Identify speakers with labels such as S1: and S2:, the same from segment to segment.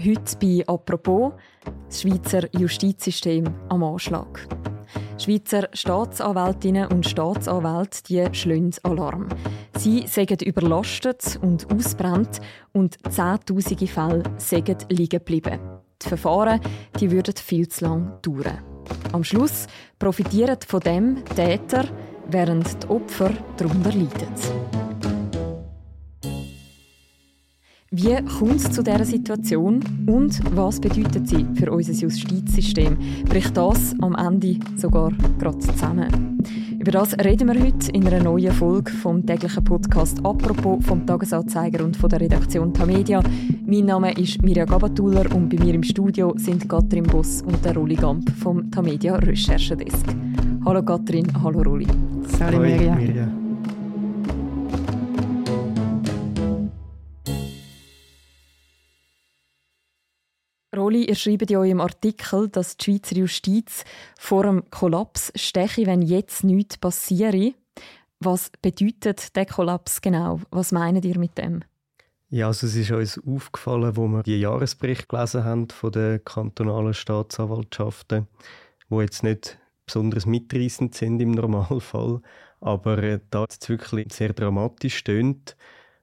S1: Heute bei «Apropos» das Schweizer Justizsystem am Anschlag. Schweizer Staatsanwältinnen und Staatsanwälte die schlagen Alarm. Sie sagen überlastet und ausbrennt und zehntausende Fälle sagen liegen geblieben. Die Verfahren die würden viel zu lang dauern. Am Schluss profitieren von dem Täter, während die Opfer darunter leiden. Wie kommt es zu dieser Situation und was bedeutet sie für unser Justizsystem? Bricht das am Ende sogar gerade zusammen? Über das reden wir heute in einer neuen Folge vom täglichen Podcast «Apropos» vom Tagesanzeiger und von der Redaktion Tamedia. Mein Name ist Mirja Gabatuller und bei mir im Studio sind Katrin Boss und der Roli Gamp vom Tamedia Recherchedesk. Hallo Katrin, hallo Roli.
S2: Salut Mirja.
S1: Roli, ihr schreibt ja in eurem Artikel, dass die Schweizer Justiz vor dem Kollaps steche, wenn jetzt nichts passiere. Was bedeutet der Kollaps genau? Was meint ihr mit dem?
S2: Ja, also es ist uns aufgefallen, wo wir die Jahresbericht gelesen haben von den kantonalen Staatsanwaltschaften, wo jetzt nicht besonders mitreißend sind im Normalfall, aber äh, da es wirklich sehr dramatisch stöhnt.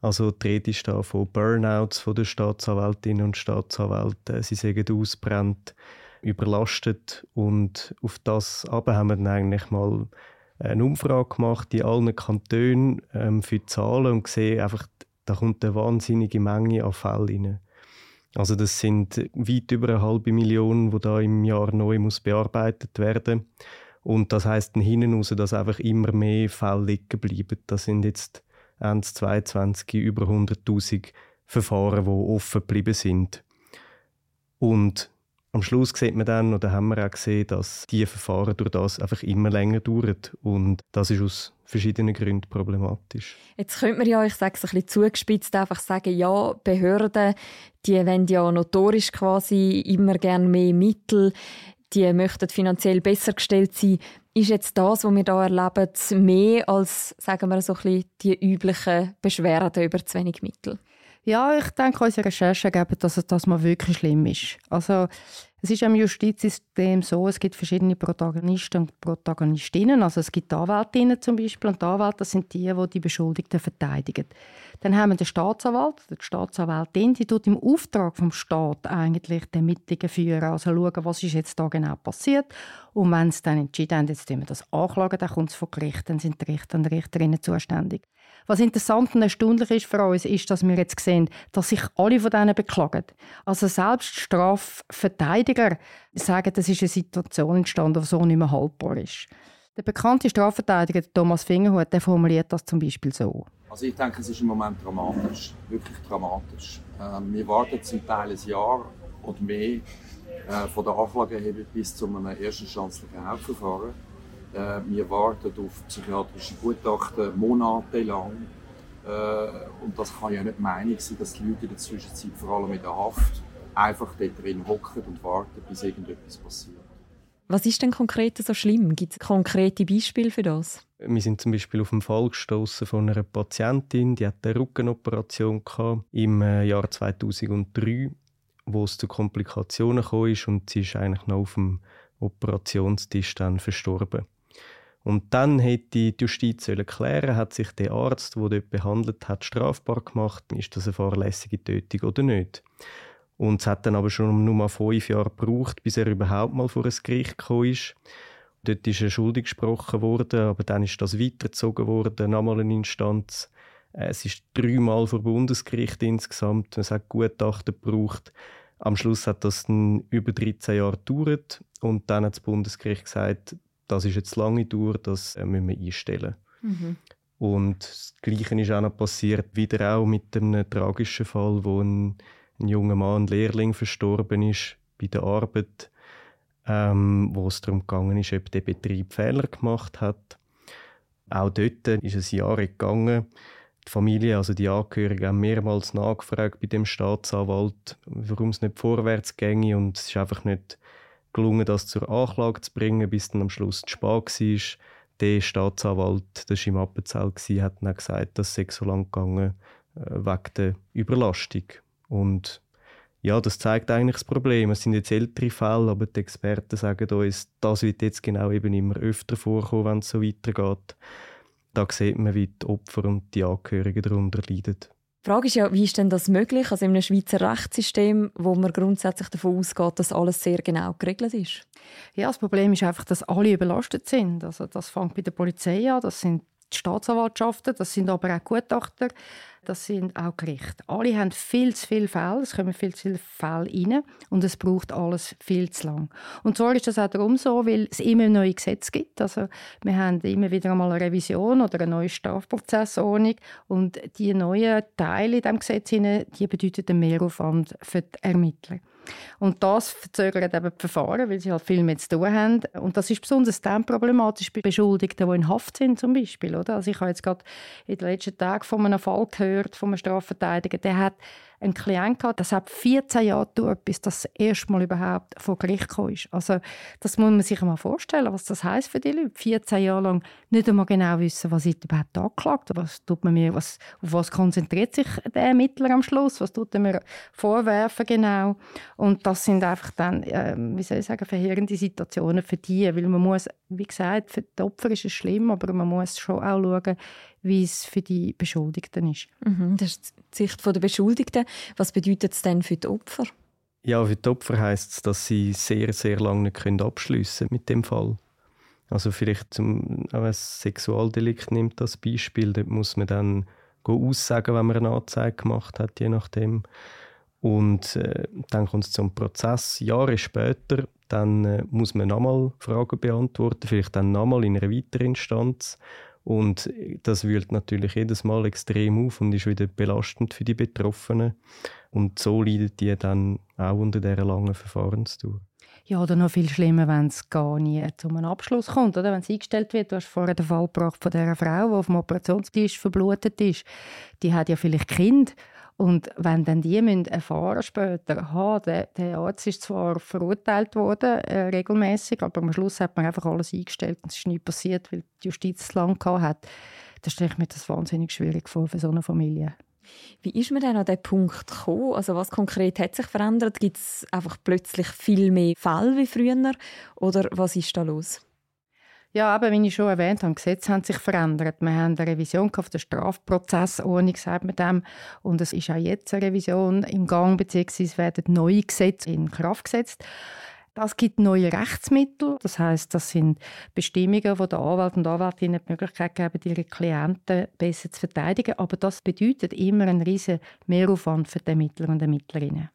S2: Also die Rede ist da von Burnouts von den Staatsanwältinnen und Staatsanwälten. Sie sagen ausbrennt, überlastet und auf das aber haben wir dann eigentlich mal eine Umfrage gemacht in allen Kantonen ähm, für die Zahlen und gesehen, einfach, da kommt eine wahnsinnige Menge an Fällen rein. Also das sind weit über eine halbe Million, die da im Jahr neu muss bearbeitet werden. Und das heißt dann hinten raus, dass einfach immer mehr Fälle liegen bleiben. Das sind jetzt Ende 2022 über 100.000 Verfahren, die offen geblieben sind. Und am Schluss sieht man dann, oder haben wir auch gesehen, dass diese Verfahren durch das einfach immer länger dauern. Und das ist aus verschiedenen Gründen problematisch.
S1: Jetzt könnte man ja, ich sage es ein bisschen zugespitzt, einfach sagen, ja, Behörden, die wollen ja notorisch quasi immer gerne mehr Mittel, die möchten finanziell besser gestellt sein. Ist jetzt das, was wir hier erleben, mehr als sagen wir, so ein die üblichen Beschwerden über zu wenig Mittel?
S3: Ja, ich denke, unsere Recherchen geben, dass es das mal wirklich schlimm ist. Also, es ist im Justizsystem so, es gibt verschiedene Protagonisten und Protagonistinnen. Also es gibt Anwältinnen zum Beispiel und Anwälte sind die, die die Beschuldigten verteidigen. Dann haben wir den Staatsanwalt, die Staatsanwältin, die tut im Auftrag vom Staat eigentlich die Ermittlungen führen, also schauen, was ist jetzt da genau passiert. Und wenn sie dann entschieden haben, jetzt wir das anklagen, dann kommt es vor Gericht, dann sind die Richter und Richterinnen zuständig. Was interessant und erstaunlich ist für uns, ist, dass wir jetzt sehen, dass sich alle von denen beklagen. Also selbst Strafverteidiger sagen, das ist eine Situation entstanden, die so nicht mehr haltbar ist. Der bekannte Strafverteidiger Thomas Fingerhut der formuliert das zum Beispiel so.
S4: Also ich denke, es ist im Moment dramatisch, wirklich dramatisch. Ähm, wir warten zum Teil ein Jahr oder mehr äh, von der Anklagehebung bis zu einem erstenstanzlichen Hauptverfahren. Äh, wir warten auf psychiatrische Gutachten monatelang. Äh, und das kann ja nicht Meinung sein, dass die Leute in der Zwischenzeit, vor allem in der Haft, einfach dort drin hocken und warten, bis irgendetwas passiert.
S1: Was ist denn konkret so schlimm? Gibt es konkrete Beispiele für das?
S2: Wir sind zum Beispiel auf den Fall gestoßen von einer Patientin, die hatte eine Rückenoperation im äh, Jahr 2003, wo es zu Komplikationen kam und sie ist eigentlich noch auf dem Operationstisch dann verstorben. Und dann hätte die Justiz klären hat sich der Arzt, der dort behandelt hat, strafbar gemacht, ist das eine fahrlässige Tötung oder nicht. Und es hat dann aber schon nur mal fünf Jahre gebraucht, bis er überhaupt mal vor ein Gericht gekommen ist. Dort ist er schuldig gesprochen worden, aber dann ist das weitergezogen worden, nochmal eine Instanz. Es ist dreimal vor Bundesgericht insgesamt. Es hat Gutachten gebraucht. Am Schluss hat das dann über 13 Jahre gedauert und dann hat das Bundesgericht gesagt, das ist jetzt lange Dauer, das äh, müssen wir einstellen. Mhm. Und das Gleiche ist auch noch passiert, wieder auch mit einem tragischen Fall, wo ein ein junger Mann, ein Lehrling, verstorben ist bei der Arbeit, ähm, wo es darum gegangen ist, ob der Betrieb Fehler gemacht hat. Auch dort ist es Jahre gegangen. Die Familie, also die Angehörigen, haben mehrmals nachgefragt bei dem Staatsanwalt, warum es nicht vorwärts ginge und es ist einfach nicht gelungen, das zur Anklage zu bringen, bis dann am Schluss zu spät war. Der Staatsanwalt, der im Appenzell, hat dann gesagt, dass es so lang gegangen äh, wegen der Überlastung. Und ja, das zeigt eigentlich das Problem. Es sind jetzt ältere Fälle, aber die Experten sagen uns, das wird jetzt genau eben immer öfter vorkommen, wenn es so weitergeht. Da sieht man, wie die Opfer und die Angehörigen darunter leiden.
S1: Die Frage ist ja, wie ist denn das möglich, also in einem Schweizer Rechtssystem, wo man grundsätzlich davon ausgeht, dass alles sehr genau geregelt ist?
S3: Ja, das Problem ist einfach, dass alle überlastet sind. Also das fängt bei der Polizei an, das sind die Staatsanwaltschaften, das sind aber auch Gutachter, das sind auch Gerichte. Alle haben viel zu viele Fälle, es kommen viel zu viele Fälle rein und es braucht alles viel zu lang. Und zwar ist das auch darum so, weil es immer neue Gesetze gibt. Also wir haben immer wieder einmal eine Revision oder eine neue Strafprozessordnung und die neuen Teile in diesem Gesetz die bedeuten einen Mehraufwand für die Ermittler. Und das verzögert eben die Verfahren, weil sie halt viel mehr zu tun haben. Und das ist besonders dann problematisch bei Beschuldigten, die in Haft sind zum Beispiel. Oder? Also ich habe jetzt gerade in den letzten Tagen von einem Fall gehört, von einem Strafverteidiger, der hat einen Klient gehabt, das hat 14 Jahre gedauert, bis das erste Mal überhaupt vor Gericht kam. Also das muss man sich mal vorstellen, was das heißt für die Leute. 14 Jahre lang nicht einmal genau wissen, was ist überhaupt angeklagt, was tut man mir, was, auf was konzentriert sich der Ermittler am Schluss, was tut er mir vorwerfen genau. Und das sind einfach dann, äh, wie soll ich sagen, verheerende Situationen für die, weil man muss, wie gesagt, für die Opfer ist es schlimm, aber man muss schon auch schauen, wie es für die Beschuldigten ist.
S1: Mhm, das ist die Sicht der Beschuldigten. Was bedeutet es denn für die Opfer?
S2: Ja, für die Opfer heisst es, dass sie sehr, sehr lange nicht abschliessen mit dem Fall. Also vielleicht zum ein Sexualdelikt nimmt das Beispiel, dort muss man dann aussagen, wenn man eine Anzeige gemacht hat, je nachdem. Und äh, dann kommt es zum Prozess. Jahre später, dann äh, muss man nochmal Fragen beantworten, vielleicht dann nochmal in einer weiteren Instanz. Und das wühlt natürlich jedes Mal extrem auf und ist wieder belastend für die Betroffenen. Und so leiden die dann auch unter dieser langen Verfahrensdauer.
S3: Ja, oder noch viel schlimmer, wenn es gar nie zu einem Abschluss kommt, oder? Wenn es eingestellt wird. Du hast vorher den Fall gebracht von dieser Frau, die auf dem Operationstisch verblutet ist. Die hat ja vielleicht Kind und wenn dann die müssen erfahren später, aha, der, der Arzt ist zwar verurteilt worden, äh, regelmäßig, aber am Schluss hat man einfach alles eingestellt und es ist nichts passiert, weil die Justiz lang hat, dann stelle ich mir das wahnsinnig schwierig vor für so eine Familie.
S1: Wie ist man denn an diesen Punkt gekommen? Also was konkret hat sich verändert? Gibt es einfach plötzlich viel mehr Fälle wie früher? Oder was ist da los?
S3: Ja, aber wie ich schon erwähnt habe, Gesetze haben sich verändert. Wir haben eine Revision auf der Strafprozessordnung, sagt man dem. Und es ist auch jetzt eine Revision im Gang, beziehungsweise werden neue Gesetze in Kraft gesetzt. Das gibt neue Rechtsmittel. Das heißt, das sind Bestimmungen, wo der Anwalt und Anwältinnen die Möglichkeit geben, ihre Klienten besser zu verteidigen. Aber das bedeutet immer einen riesen Mehraufwand für die Ermittler und Ermittlerinnen.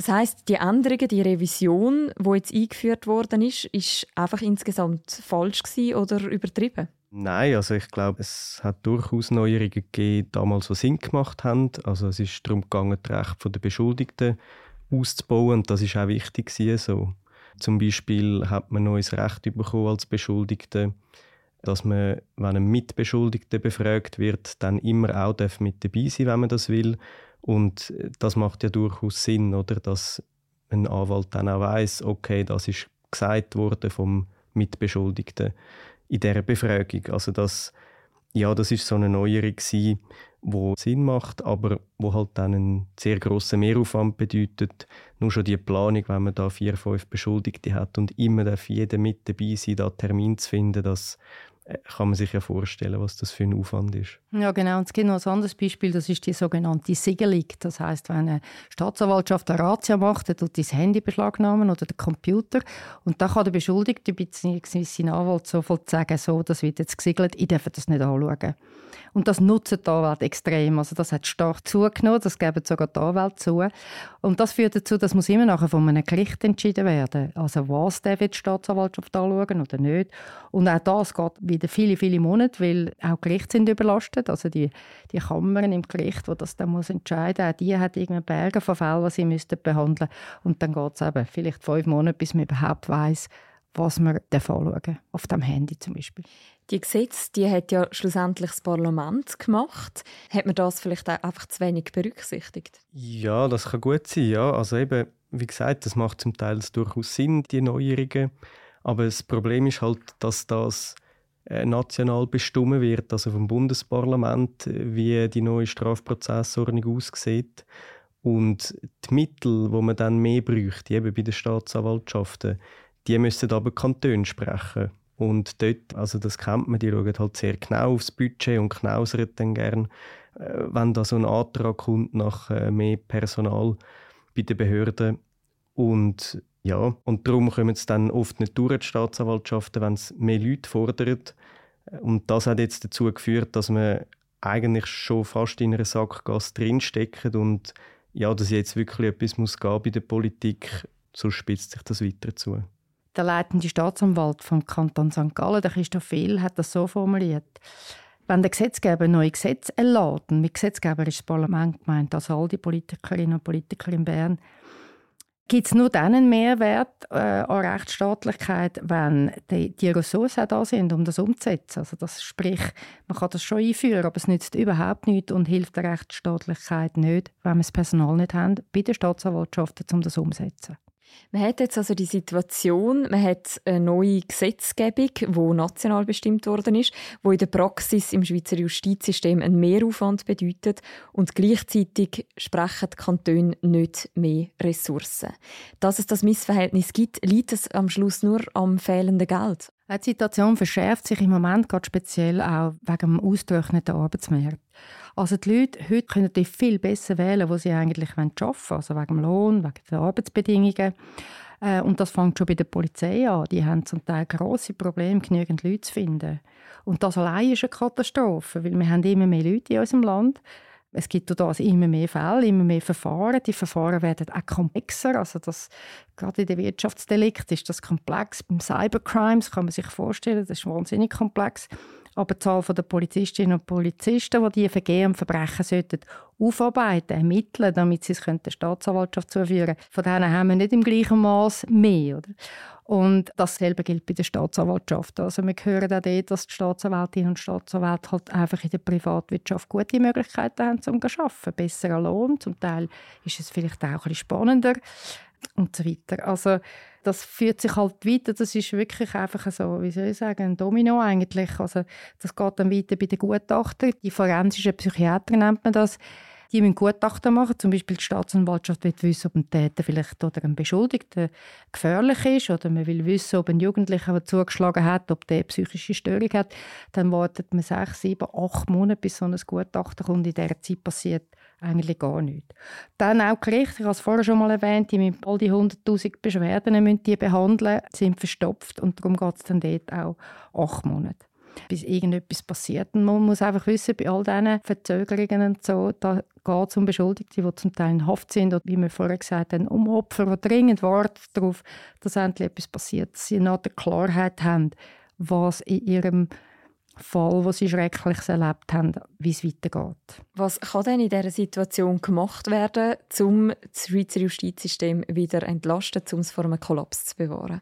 S1: Das heißt, die Änderungen, die Revision, die jetzt eingeführt worden ist, ist einfach insgesamt falsch oder übertrieben?
S2: Nein, also ich glaube, es hat durchaus Neuerungen gegeben, damals, die Sinn gemacht haben. Also es ist darum gegangen, das Recht der Beschuldigten auszubauen und das ist auch wichtig so. Zum Beispiel hat man neues Recht bekommen als Beschuldigte, dass man, wenn ein Mitbeschuldigter befragt wird, dann immer auch mit dabei sein, wenn man das will und das macht ja durchaus Sinn, oder? Dass ein Anwalt dann auch weiß, okay, das ist gesagt worden vom Mitbeschuldigten in dieser Befragung. Also das, ja, das ist so eine Neuerung wo Sinn macht, aber wo halt dann einen sehr grossen Mehraufwand bedeutet. Nur schon die Planung, wenn man da vier, fünf Beschuldigte hat und immer darf jeder mit dabei sein, da Termin zu finden, das kann man sich ja vorstellen, was das für ein Aufwand ist.
S3: Ja, genau. Und es gibt noch ein anderes Beispiel, das ist die sogenannte Siegelung. Das heißt, wenn eine Staatsanwaltschaft eine Razzia macht, dann tut das Handy beschlagnahmen oder den Computer und dann kann der Beschuldigte bzw. sein Anwalt sofort sagen, so, das wird jetzt gesiegelt, ich darf das nicht anschauen. Und das nutzen die Anwälte extrem. Also das hat stark zugenommen, das geben sogar die Anwälte zu. Und das führt dazu, dass muss immer nachher von einem Gericht entschieden werden. Also was darf die Staatsanwaltschaft anschauen oder nicht. Und auch das geht wieder viele, viele Monate, weil auch Gerichte sind überlastet. Also die, die Kammern im Gericht, wo das dann muss entscheiden muss, die hat irgendeine Berge von Fällen, die sie müssten behandeln Und dann geht es eben vielleicht fünf Monate, bis man überhaupt weiß, was man anschauen darf. Auf dem Handy zum Beispiel.
S1: Die Gesetze, die hat ja schlussendlich das Parlament gemacht. Hat man das vielleicht auch einfach zu wenig berücksichtigt?
S2: Ja, das kann gut sein. Ja. Also eben, wie gesagt, das macht zum Teil durchaus Sinn, die Neuerungen. Aber das Problem ist halt, dass das national bestimmt wird, also vom Bundesparlament, wie die neue Strafprozessordnung aussieht. Und die Mittel, die man dann mehr bräuchte, eben bei den Staatsanwaltschaften, die müssen aber Kantone sprechen. Und dort, also das kennt man, die schauen halt sehr genau aufs Budget und knausern dann gern, äh, wenn da so ein Antrag kommt nach äh, mehr Personal bei den Behörden. Und ja, und darum kommen es dann oft nicht durch die Staatsanwaltschaften, wenn es mehr Leute fordert. Und das hat jetzt dazu geführt, dass man eigentlich schon fast in einer Sackgasse drinstecken und ja, dass jetzt wirklich etwas muss gehen bei der Politik, so spitzt sich das weiter zu.
S3: Der leitende Staatsanwalt vom Kanton St. Gallen, der Christoph Fehl, hat das so formuliert. Wenn der Gesetzgeber neue Gesetze erlaubt, mit Gesetzgeber ist das Parlament gemeint, also all die Politikerinnen und Politiker in Bern, gibt es nur dann einen Mehrwert äh, an Rechtsstaatlichkeit, wenn die, die Ressourcen da sind, um das umzusetzen. Also das sprich, man kann das schon einführen, aber es nützt überhaupt nichts und hilft der Rechtsstaatlichkeit nicht, wenn wir das Personal nicht haben bei den Staatsanwaltschaften, um das umzusetzen.
S1: Man hat jetzt also die Situation, man hat eine neue Gesetzgebung, die national bestimmt worden ist, wo in der Praxis im Schweizer Justizsystem einen Mehraufwand bedeutet und gleichzeitig sprechen die Kantone nicht mehr Ressourcen. Dass es das Missverhältnis gibt, liegt es am Schluss nur am fehlenden Geld.
S3: Die Situation verschärft sich im Moment gerade speziell auch wegen dem ausgetrockneten Arbeitsmarkt. Also die Leute heute können viel besser wählen, wo sie eigentlich arbeiten wollen, also wegen dem Lohn, wegen den Arbeitsbedingungen. Äh, und das fängt schon bei der Polizei an. Die haben zum Teil große Probleme, genügend Leute zu finden. Und das allein ist eine Katastrophe, weil wir haben immer mehr Leute in unserem Land es gibt durch immer mehr Fälle, immer mehr Verfahren. Die Verfahren werden auch komplexer. Also das, gerade in den Wirtschaftsdelikten ist das komplex. Beim Cybercrimes kann man sich vorstellen, das ist wahnsinnig komplex. Aber die Zahl der Polizistinnen und Polizisten, die diese Vergehen und Verbrechen sollten aufarbeiten, ermitteln, damit sie es der Staatsanwaltschaft zuführen können, von denen haben wir nicht im gleichen Maß mehr. Oder? Und dasselbe gilt bei der Staatsanwaltschaft. Also wir hören auch dort, dass die Staatsanwältinnen und Staatsanwälte halt einfach in der Privatwirtschaft gute Möglichkeiten haben, um zu arbeiten. Besserer Lohn, zum Teil ist es vielleicht auch ein bisschen spannender und so weiter. Also das führt sich halt weiter. Das ist wirklich einfach so, wie soll ich sagen, ein Domino eigentlich. Also das geht dann weiter bei den Gutachtern. Die forensischen Psychiater nennt man das die müssen Gutachten machen. Zum Beispiel die Staatsanwaltschaft will wissen, ob ein Täter vielleicht oder ein Beschuldigter gefährlich ist oder man will wissen, ob ein Jugendlicher, der zugeschlagen hat, ob der psychische Störung hat. Dann wartet man sechs, sieben, acht Monate, bis so ein Gutachten kommt. In dieser Zeit passiert eigentlich gar nichts. Dann auch Gerichte, ich habe es vorher schon mal erwähnt, die müssen all die 100'000 Beschwerden müssen die behandeln, sind verstopft und darum geht es dann dort auch acht Monate bis irgendetwas passiert. Und man muss einfach wissen, bei all diesen Verzögerungen und so, da geht es um Beschuldigte, die zum Teil in Haft sind oder wie wir vorher gesagt haben, um Opfer, die dringend warten darauf, dass endlich etwas passiert, dass sie eine Klarheit haben, was in ihrem Fall, wo sie Schreckliches erlebt haben, wie es weitergeht.
S1: Was kann denn in dieser Situation gemacht werden, um das Schweizer Justizsystem wieder entlasten, um es vor einem Kollaps zu bewahren?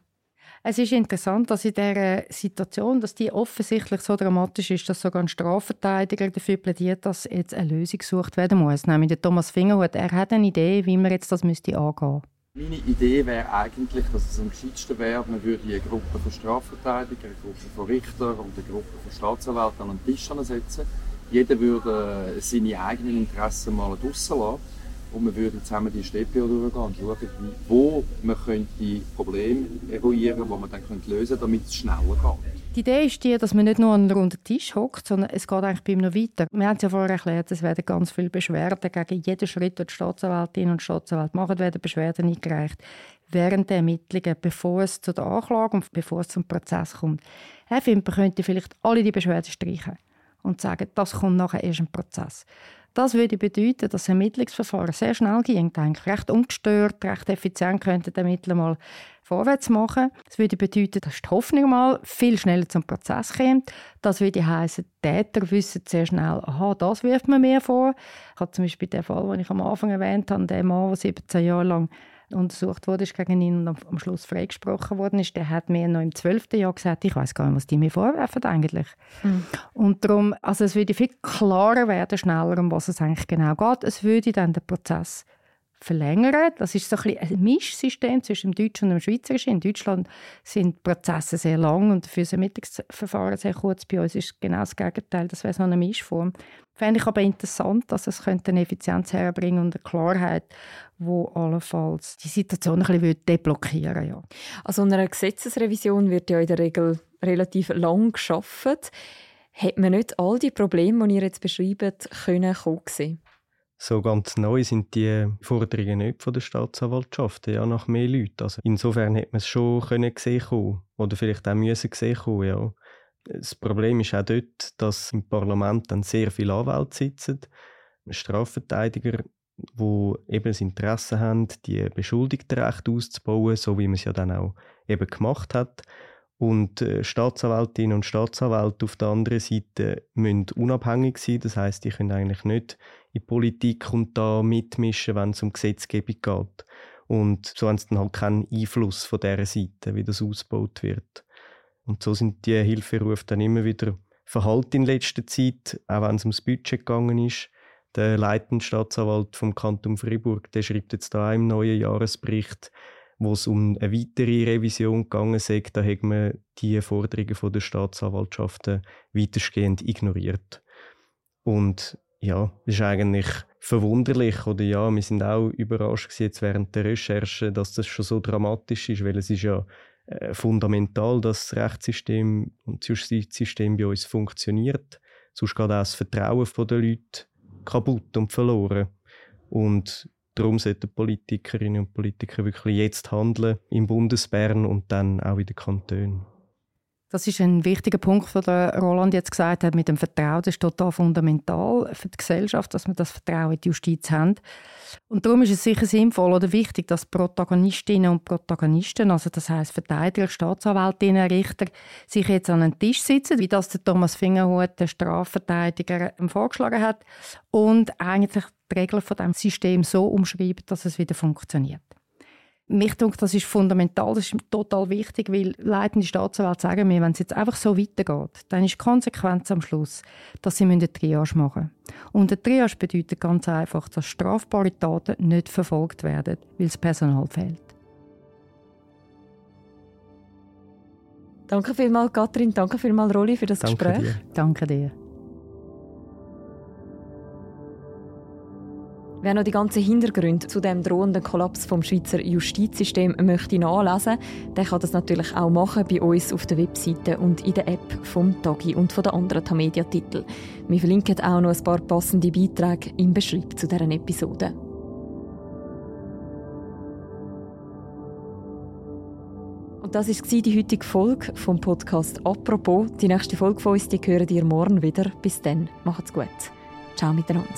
S3: Es ist interessant, dass in dieser Situation, dass die offensichtlich so dramatisch ist, dass sogar ein Strafverteidiger dafür plädiert, dass jetzt eine Lösung gesucht werden muss. Nämlich der Thomas Fingerhut. Er hat eine Idee, wie man jetzt das müsste angehen
S4: Meine Idee wäre eigentlich, dass es am gescheitsten wäre, man würde eine Gruppe von Strafverteidigern, eine Gruppe von Richtern und eine Gruppe von Staatsanwälten an den Tisch setzen. Jeder würde seine eigenen Interessen mal draussen lassen und wir würden zusammen die StPO durchgehen und schauen, wo man könnte Probleme eruieren könnte, die man dann lösen könnte, damit es schneller geht.
S3: Die Idee ist die, dass man nicht nur an runden Tisch hockt, sondern es geht eigentlich bei ihm noch weiter. Wir haben es ja vorher erklärt, es werden ganz viele Beschwerden gegen jeden Schritt, den die Staatsanwältinnen und Staatsanwälte machen, werden Beschwerden eingereicht während der Ermittlungen, bevor es zu der Anklage und bevor es zum Prozess kommt. Herr Fimper könnte vielleicht alle die Beschwerden streichen und sagen, das kommt nachher erst im Prozess. Das würde bedeuten, dass das Ermittlungsverfahren sehr schnell ging, eigentlich recht ungestört, recht effizient könnten die Ermittler mal vorwärts machen. Das würde bedeuten, dass die Hoffnung mal viel schneller zum Prozess kommt. Das würde heißen, Täter wissen sehr schnell, aha, das wirft man mir vor. Ich habe zum Beispiel den Fall, den ich am Anfang erwähnt habe, der Mann, der 17 Jahre lang untersucht wurde, ist gegen ihn und am Schluss freigesprochen worden ist, der hat mir noch im zwölften Jahr gesagt, ich weiß gar nicht, was die mir vorwerfen eigentlich. Mhm. Und darum, also es würde viel klarer werden, schneller, um was es eigentlich genau geht. Es würde dann den Prozess verlängern. Das ist so ein, ein Mischsystem zwischen dem Deutschen und dem Schweizerischen. In Deutschland sind die Prozesse sehr lang und für das Ermittlungsverfahren sehr kurz. Bei uns ist genau das Gegenteil. Das wäre so eine Mischform. Fände ich aber interessant, dass es könnte eine Effizienz herbringen und eine Klarheit, wo allenfalls die Situation ein bisschen deblockieren ja.
S1: Also einer Gesetzesrevision wird ja in der Regel relativ lang geschaffen. Hat man nicht all die Probleme, die ihr jetzt beschreibt, können kommen sehen?
S2: So ganz neu sind die Forderungen nicht von der Staatsanwaltschaft, ja, nach mehr Leuten. Also insofern hätte man es schon können gesehen kommen. oder vielleicht auch müssen gesehen kommen, ja. Das Problem ist auch dort, dass im Parlament dann sehr viele Anwälte sitzen, Strafverteidiger, die eben das Interesse haben, die Beschuldigtenrechte auszubauen, so wie man es ja dann auch eben gemacht hat. Und äh, Staatsanwältinnen und Staatsanwälte auf der anderen Seite müssen unabhängig sein. Das heißt, die können eigentlich nicht in Politik und da mitmischen, wenn es um Gesetzgebung geht. Und so haben sie dann halt keinen Einfluss von dieser Seite, wie das ausgebaut wird. Und so sind die Hilferufe dann immer wieder verhalten in letzter Zeit, auch wenn es ums Budget gegangen ist. Der leitende Staatsanwalt vom Kanton Fribourg, der schreibt jetzt da im neuen Jahresbericht, wo es um eine weitere Revision gegangen ist, da hat man die Forderungen der Staatsanwaltschaften weitestgehend ignoriert. Und ja, das ist eigentlich verwunderlich oder ja, wir sind auch überrascht jetzt während der Recherche, dass das schon so dramatisch ist, weil es ist ja äh, fundamental, dass das Rechtssystem und das Justizsystem bei uns funktioniert. Sonst geht auch das Vertrauen der Leute kaputt und verloren. Und Darum sollten Politikerinnen und Politiker wirklich jetzt handeln, im Bundesbern und dann auch in den Kantonen.
S3: Das ist ein wichtiger Punkt, den Roland jetzt gesagt hat, mit dem Vertrauen. Das ist total fundamental für die Gesellschaft, dass wir das Vertrauen in die Justiz haben. Und darum ist es sicher sinnvoll oder wichtig, dass Protagonistinnen und Protagonisten, also das heißt Verteidiger, Staatsanwältinnen, Richter, sich jetzt an einen Tisch sitzen, wie das der Thomas Fingerhut, der Strafverteidiger, vorgeschlagen hat, und eigentlich die Regeln von dem System so umschreiben, dass es wieder funktioniert. Mich denke, das ist fundamental, das ist total wichtig, weil leitende Staatsanwälte sagen mir, wenn es jetzt einfach so weitergeht, dann ist die Konsequenz am Schluss, dass sie eine Triage machen müssen. Und eine Triage bedeutet ganz einfach, dass strafbare Taten nicht verfolgt werden, weil das Personal fehlt.
S1: Danke vielmals, Katrin. Danke vielmals, Rolli, für das
S2: Danke
S1: Gespräch.
S2: Dir.
S3: Danke dir.
S1: Wer noch die ganzen Hintergründe zu dem drohenden Kollaps vom Schweizer Justizsystem möchte nachlesen, der kann das natürlich auch machen bei uns auf der Webseite und in der App vom Tagi und von den anderen Tamedia-Titeln. Wir verlinken auch noch ein paar passende Beiträge im Beschreib zu deren Episode. Und das war die heutige Folge vom Podcast «Apropos». Die nächste Folge von uns die hören ihr morgen wieder. Bis dann, macht's gut. Ciao miteinander.